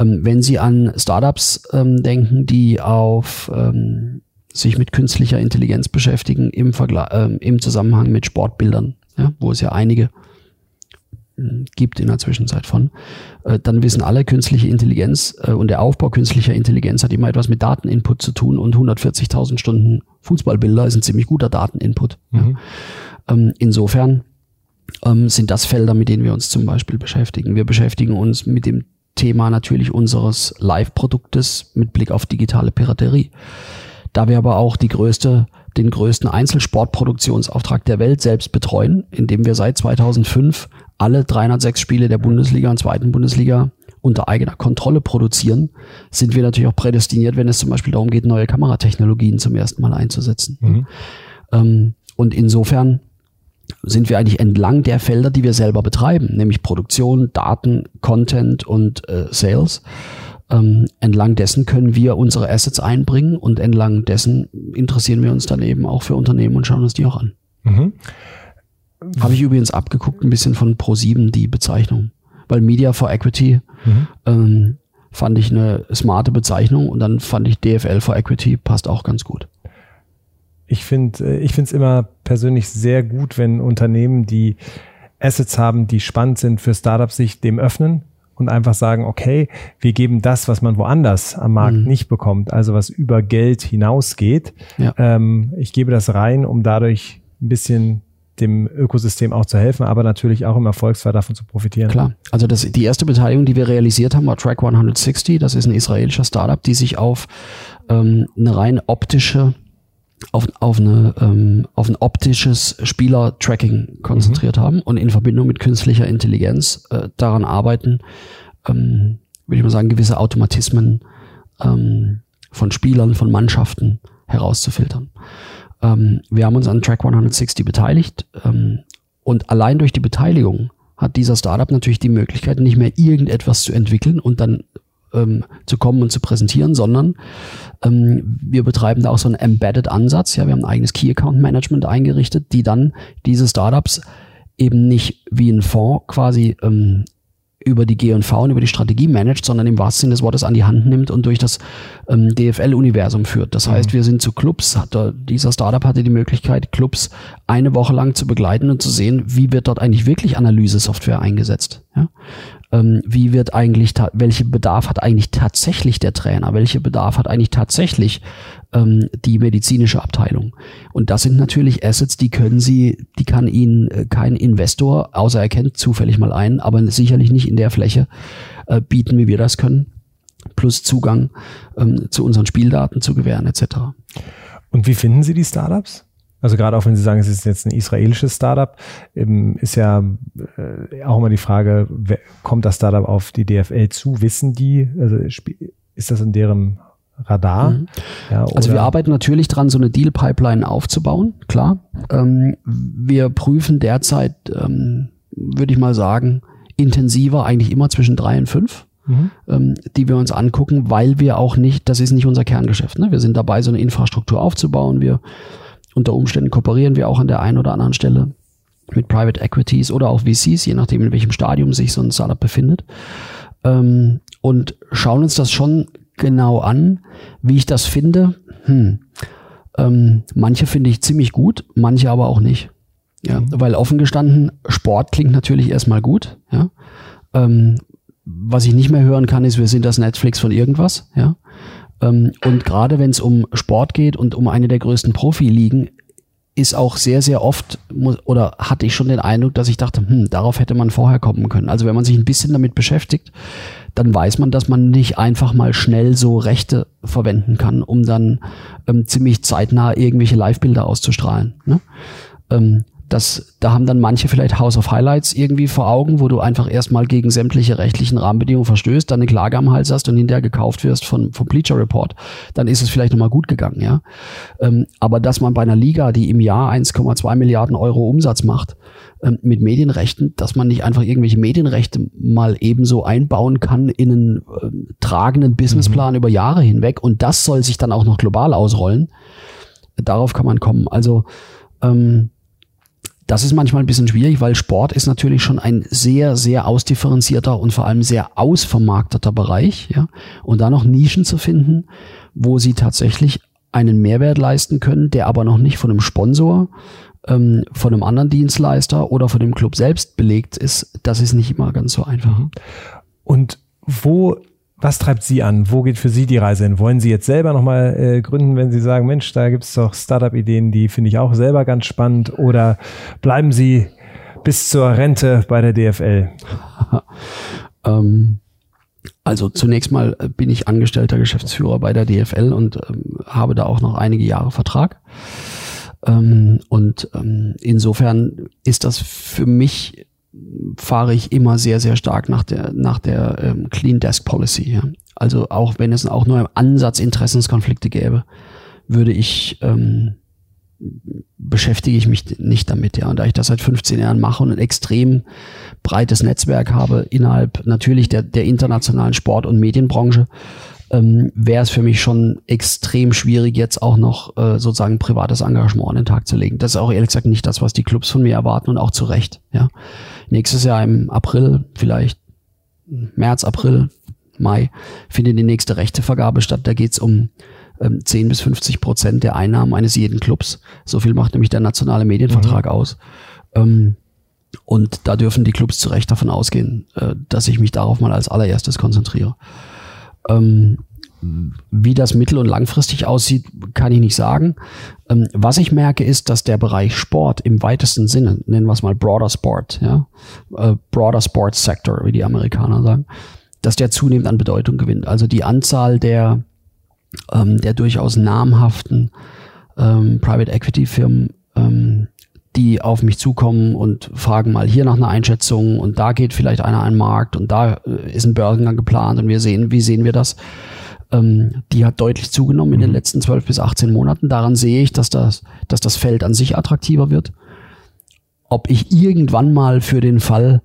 Ähm, wenn Sie an Startups ähm, denken, die auf ähm, sich mit künstlicher Intelligenz beschäftigen im, Vergleich, äh, im Zusammenhang mit Sportbildern, ja, wo es ja einige gibt in der Zwischenzeit von, äh, dann wissen alle, künstliche Intelligenz äh, und der Aufbau künstlicher Intelligenz hat immer etwas mit Dateninput zu tun und 140.000 Stunden Fußballbilder ist ein ziemlich guter Dateninput. Mhm. Ja. Ähm, insofern ähm, sind das Felder, mit denen wir uns zum Beispiel beschäftigen. Wir beschäftigen uns mit dem Thema natürlich unseres Live-Produktes mit Blick auf digitale Piraterie. Da wir aber auch die größte, den größten Einzelsportproduktionsauftrag der Welt selbst betreuen, indem wir seit 2005 alle 306 Spiele der Bundesliga und zweiten Bundesliga unter eigener Kontrolle produzieren, sind wir natürlich auch prädestiniert, wenn es zum Beispiel darum geht, neue Kameratechnologien zum ersten Mal einzusetzen. Mhm. Ähm, und insofern sind wir eigentlich entlang der Felder, die wir selber betreiben, nämlich Produktion, Daten, Content und äh, Sales. Ähm, entlang dessen können wir unsere Assets einbringen und entlang dessen interessieren wir uns dann eben auch für Unternehmen und schauen uns die auch an. Mhm. Habe ich übrigens abgeguckt, ein bisschen von Pro7 die Bezeichnung, weil Media for Equity mhm. ähm, fand ich eine smarte Bezeichnung und dann fand ich DFL for Equity passt auch ganz gut ich finde äh, ich finde es immer persönlich sehr gut, wenn Unternehmen, die Assets haben, die spannend sind für Startups, sich dem öffnen und einfach sagen, okay, wir geben das, was man woanders am Markt mhm. nicht bekommt, also was über Geld hinausgeht. Ja. Ähm, ich gebe das rein, um dadurch ein bisschen dem Ökosystem auch zu helfen, aber natürlich auch im Erfolgsfall davon zu profitieren. Klar. Also das, die erste Beteiligung, die wir realisiert haben, war Track 160. Das ist ein israelischer Startup, die sich auf ähm, eine rein optische auf, auf, eine, ähm, auf ein optisches Spieler-Tracking konzentriert mhm. haben und in Verbindung mit künstlicher Intelligenz äh, daran arbeiten, ähm, würde ich mal sagen, gewisse Automatismen ähm, von Spielern, von Mannschaften herauszufiltern. Ähm, wir haben uns an Track 160 beteiligt ähm, und allein durch die Beteiligung hat dieser Startup natürlich die Möglichkeit, nicht mehr irgendetwas zu entwickeln und dann ähm, zu kommen und zu präsentieren, sondern ähm, wir betreiben da auch so einen Embedded-Ansatz. Ja, wir haben ein eigenes Key-Account-Management eingerichtet, die dann diese Startups eben nicht wie ein Fonds quasi ähm, über die G&V und über die Strategie managt, sondern im wahrsten Sinne des Wortes an die Hand nimmt und durch das ähm, DFL-Universum führt. Das heißt, mhm. wir sind zu Clubs, hat, dieser Startup hatte die Möglichkeit, Clubs eine Woche lang zu begleiten und zu sehen, wie wird dort eigentlich wirklich Analyse-Software eingesetzt. Ja? Ähm, wie wird eigentlich, welche Bedarf hat eigentlich tatsächlich der Trainer, welche Bedarf hat eigentlich tatsächlich ähm, die medizinische Abteilung. Und das sind natürlich Assets, die können Sie, die kann Ihnen äh, kein Investor, außer er kennt zufällig mal einen, aber sicherlich nicht in der Fläche äh, bieten, wie wir das können, plus Zugang ähm, zu unseren Spieldaten zu gewähren etc. Und wie finden Sie die Startups? Also gerade auch wenn Sie sagen, es ist jetzt ein israelisches Startup, ist ja äh, auch immer die Frage, kommt das Startup auf die DFL zu? Wissen die, also ist das in deren Radar? Mhm. Ja, also wir arbeiten natürlich dran, so eine Deal-Pipeline aufzubauen, klar. Ähm, wir prüfen derzeit, ähm, würde ich mal sagen, intensiver eigentlich immer zwischen drei und fünf. Mhm. Ähm, die wir uns angucken, weil wir auch nicht, das ist nicht unser Kerngeschäft. Ne? Wir sind dabei, so eine Infrastruktur aufzubauen. Wir unter Umständen kooperieren wir auch an der einen oder anderen Stelle mit Private Equities oder auch VCs, je nachdem, in welchem Stadium sich so ein Startup befindet. Ähm, und schauen uns das schon genau an. Wie ich das finde, hm, ähm, manche finde ich ziemlich gut, manche aber auch nicht. Ja, mhm. weil offen gestanden, Sport klingt natürlich erstmal gut, ja. Ähm, was ich nicht mehr hören kann, ist, wir sind das Netflix von irgendwas, ja. Ähm, und gerade wenn es um Sport geht und um eine der größten Profiligen, ist auch sehr, sehr oft, oder hatte ich schon den Eindruck, dass ich dachte, hm, darauf hätte man vorher kommen können. Also wenn man sich ein bisschen damit beschäftigt, dann weiß man, dass man nicht einfach mal schnell so Rechte verwenden kann, um dann ähm, ziemlich zeitnah irgendwelche Live-Bilder auszustrahlen. Ne? Ähm, Das, da haben dann manche vielleicht House of Highlights irgendwie vor Augen, wo du einfach erstmal gegen sämtliche rechtlichen Rahmenbedingungen verstößt, dann eine Klage am Hals hast und hinterher gekauft wirst von, vom Bleacher Report. Dann ist es vielleicht nochmal gut gegangen, ja. Ähm, aber dass man bei einer Liga, die im Jahr 1,2 Milliarden Euro Umsatz macht, ähm, mit Medienrechten, dass man nicht einfach irgendwelche Medienrechte mal ebenso einbauen kann in einen äh, tragenden Businessplan mhm. über Jahre hinweg und das soll sich dann auch noch global ausrollen. Darauf kann man kommen. Also, ähm, das ist manchmal ein bisschen schwierig, weil Sport ist natürlich schon ein sehr, sehr ausdifferenzierter und vor allem sehr ausvermarkteter Bereich. Ja? Und da noch Nischen zu finden, wo sie tatsächlich einen Mehrwert leisten können, der aber noch nicht von einem Sponsor, ähm, von einem anderen Dienstleister oder von dem Club selbst belegt ist, das ist nicht immer ganz so einfach. Mhm. Und wo was treibt Sie an? Wo geht für Sie die Reise hin? Wollen Sie jetzt selber nochmal äh, gründen, wenn Sie sagen, Mensch, da gibt es doch Startup-Ideen, die finde ich auch selber ganz spannend? Oder bleiben Sie bis zur Rente bei der DFL? ähm, also zunächst mal bin ich angestellter Geschäftsführer bei der DFL und ähm, habe da auch noch einige Jahre Vertrag. Ähm, und ähm, insofern ist das für mich fahre ich immer sehr, sehr stark nach der, nach der ähm, Clean Desk Policy. Ja. Also auch wenn es auch nur im Ansatz Interessenskonflikte gäbe, würde ich, ähm, beschäftige ich mich nicht damit. Ja. Und da ich das seit 15 Jahren mache und ein extrem breites Netzwerk habe innerhalb natürlich der, der internationalen Sport- und Medienbranche, ähm, wäre es für mich schon extrem schwierig, jetzt auch noch äh, sozusagen privates Engagement an den Tag zu legen. Das ist auch ehrlich gesagt nicht das, was die Clubs von mir erwarten und auch zu Recht. Ja. Nächstes Jahr im April, vielleicht März, April, Mai, findet die nächste Rechtevergabe statt. Da geht es um ähm, 10 bis 50 Prozent der Einnahmen eines jeden Clubs. So viel macht nämlich der nationale Medienvertrag mhm. aus. Ähm, und da dürfen die Clubs zu Recht davon ausgehen, äh, dass ich mich darauf mal als allererstes konzentriere. Ähm, wie das mittel- und langfristig aussieht, kann ich nicht sagen. Ähm, was ich merke, ist, dass der Bereich Sport im weitesten Sinne, nennen wir es mal Broader Sport, ja, äh, Broader Sports Sector, wie die Amerikaner sagen, dass der zunehmend an Bedeutung gewinnt. Also die Anzahl der, ähm, der durchaus namhaften ähm, Private Equity Firmen, ähm, die auf mich zukommen und fragen mal hier nach einer Einschätzung und da geht vielleicht einer an den Markt und da äh, ist ein Börsengang geplant und wir sehen, wie sehen wir das? Ähm, die hat deutlich zugenommen in den mhm. letzten 12 bis 18 Monaten. Daran sehe ich, dass das, dass das Feld an sich attraktiver wird. Ob ich irgendwann mal für den Fall,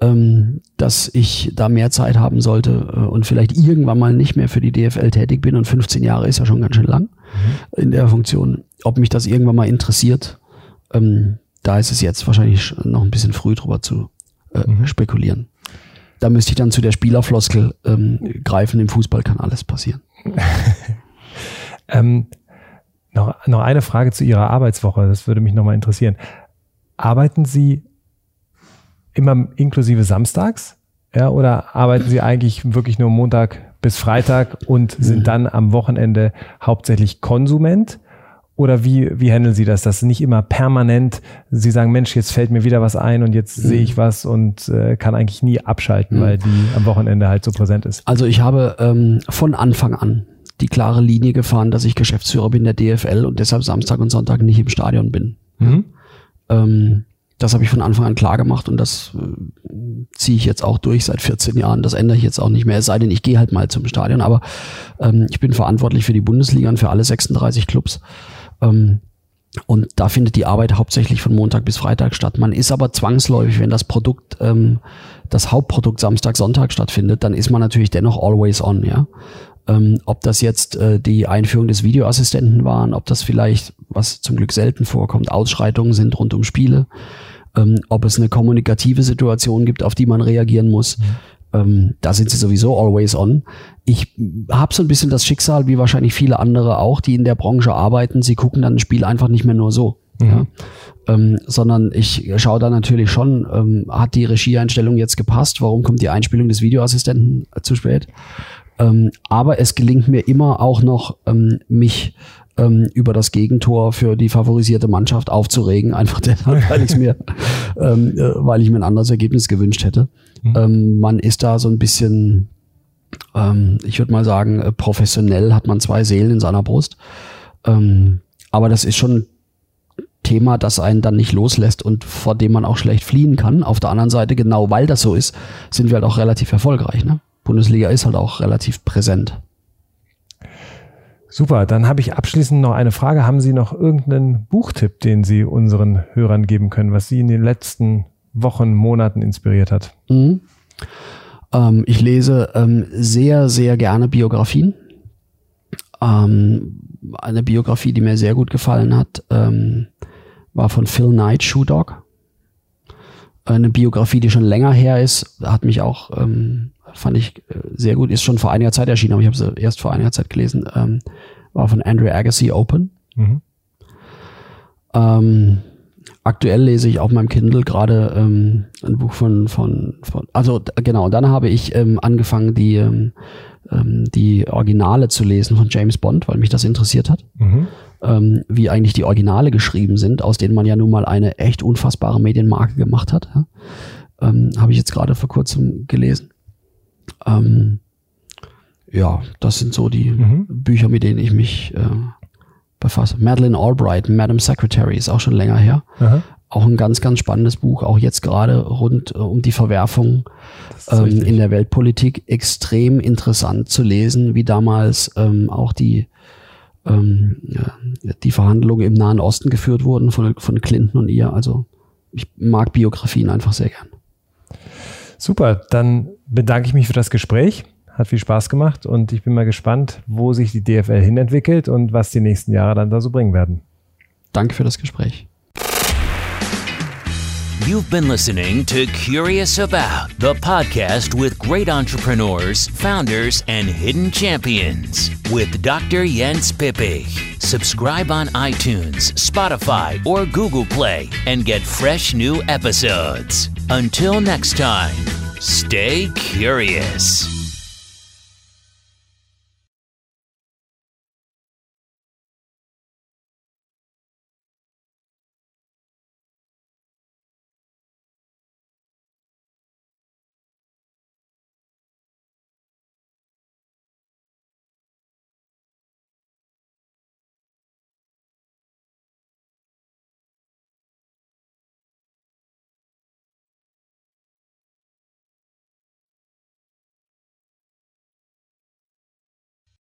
ähm, dass ich da mehr Zeit haben sollte äh, und vielleicht irgendwann mal nicht mehr für die DFL tätig bin und 15 Jahre ist ja schon ganz schön lang mhm. in der Funktion, ob mich das irgendwann mal interessiert, ähm, da ist es jetzt wahrscheinlich noch ein bisschen früh drüber zu äh, mhm. spekulieren. Da müsste ich dann zu der Spielerfloskel ähm, greifen. Im Fußball kann alles passieren. ähm, noch, noch eine Frage zu Ihrer Arbeitswoche. Das würde mich nochmal interessieren. Arbeiten Sie immer inklusive Samstags? Ja, oder arbeiten Sie eigentlich wirklich nur Montag bis Freitag und sind mhm. dann am Wochenende hauptsächlich Konsument? Oder wie, wie handeln Sie das? Das nicht immer permanent, Sie sagen, Mensch, jetzt fällt mir wieder was ein und jetzt mhm. sehe ich was und äh, kann eigentlich nie abschalten, mhm. weil die am Wochenende halt so präsent ist. Also ich habe ähm, von Anfang an die klare Linie gefahren, dass ich Geschäftsführer bin der DFL und deshalb Samstag und Sonntag nicht im Stadion bin. Mhm. Ähm, das habe ich von Anfang an klar gemacht und das äh, ziehe ich jetzt auch durch seit 14 Jahren. Das ändere ich jetzt auch nicht mehr, es sei denn, ich gehe halt mal zum Stadion. Aber ähm, ich bin verantwortlich für die Bundesliga und für alle 36 Clubs. Ähm, und da findet die Arbeit hauptsächlich von Montag bis Freitag statt. Man ist aber zwangsläufig, wenn das Produkt, ähm, das Hauptprodukt Samstag, Sonntag stattfindet, dann ist man natürlich dennoch always on, ja. Ähm, ob das jetzt äh, die Einführung des Videoassistenten waren, ob das vielleicht, was zum Glück selten vorkommt, Ausschreitungen sind rund um Spiele, ähm, ob es eine kommunikative Situation gibt, auf die man reagieren muss. Mhm. Ähm, da sind sie sowieso always on. Ich habe so ein bisschen das Schicksal, wie wahrscheinlich viele andere auch, die in der Branche arbeiten. Sie gucken dann ein Spiel einfach nicht mehr nur so. Mhm. Ja? Ähm, sondern ich schaue da natürlich schon, ähm, hat die Regieeinstellung jetzt gepasst? Warum kommt die Einspielung des Videoassistenten zu spät? Ähm, aber es gelingt mir immer auch noch, ähm, mich ähm, über das Gegentor für die favorisierte Mannschaft aufzuregen, einfach deshalb, weil ich mir, ähm, äh, weil ich mir ein anderes Ergebnis gewünscht hätte. Mhm. Ähm, man ist da so ein bisschen, ähm, ich würde mal sagen, äh, professionell hat man zwei Seelen in seiner Brust. Ähm, aber das ist schon Thema, das einen dann nicht loslässt und vor dem man auch schlecht fliehen kann. Auf der anderen Seite, genau weil das so ist, sind wir halt auch relativ erfolgreich. Ne? Bundesliga ist halt auch relativ präsent. Super, dann habe ich abschließend noch eine Frage. Haben Sie noch irgendeinen Buchtipp, den Sie unseren Hörern geben können, was Sie in den letzten Wochen, Monaten inspiriert hat? Mhm. Ähm, ich lese ähm, sehr, sehr gerne Biografien. Ähm, eine Biografie, die mir sehr gut gefallen hat, ähm, war von Phil Knight, Shoe Dog. Eine Biografie, die schon länger her ist, hat mich auch ähm, fand ich äh, sehr gut, ist schon vor einiger Zeit erschienen, aber ich habe sie erst vor einiger Zeit gelesen, ähm, war von Andrew Agassi Open. Mhm. Aktuell lese ich auf meinem Kindle gerade ähm, ein Buch von, von, von also genau, dann habe ich ähm, angefangen, die, ähm, ähm, die Originale zu lesen von James Bond, weil mich das interessiert hat. Mhm. Ähm, wie eigentlich die Originale geschrieben sind, aus denen man ja nun mal eine echt unfassbare Medienmarke gemacht hat. Ja? Ähm, habe ich jetzt gerade vor kurzem gelesen. Ähm, ja, das sind so die mhm. Bücher, mit denen ich mich äh, befasse. Madeleine Albright, Madam Secretary, ist auch schon länger her. Aha. Auch ein ganz, ganz spannendes Buch, auch jetzt gerade rund äh, um die Verwerfung ähm, in der Weltpolitik. Extrem interessant zu lesen, wie damals ähm, auch die, ähm, ja, die Verhandlungen im Nahen Osten geführt wurden von, von Clinton und ihr. Also ich mag Biografien einfach sehr gern. Super, dann bedanke ich mich für das Gespräch. Hat viel Spaß gemacht und ich bin mal gespannt, wo sich die DFL hinentwickelt und was die nächsten Jahre dann da so bringen werden. Danke für das Gespräch. You've been listening to Curious About, the podcast with great entrepreneurs, founders, and hidden champions with Dr. Jens Pippig. Subscribe on iTunes, Spotify, or Google Play and get fresh new episodes. Until next time, stay curious.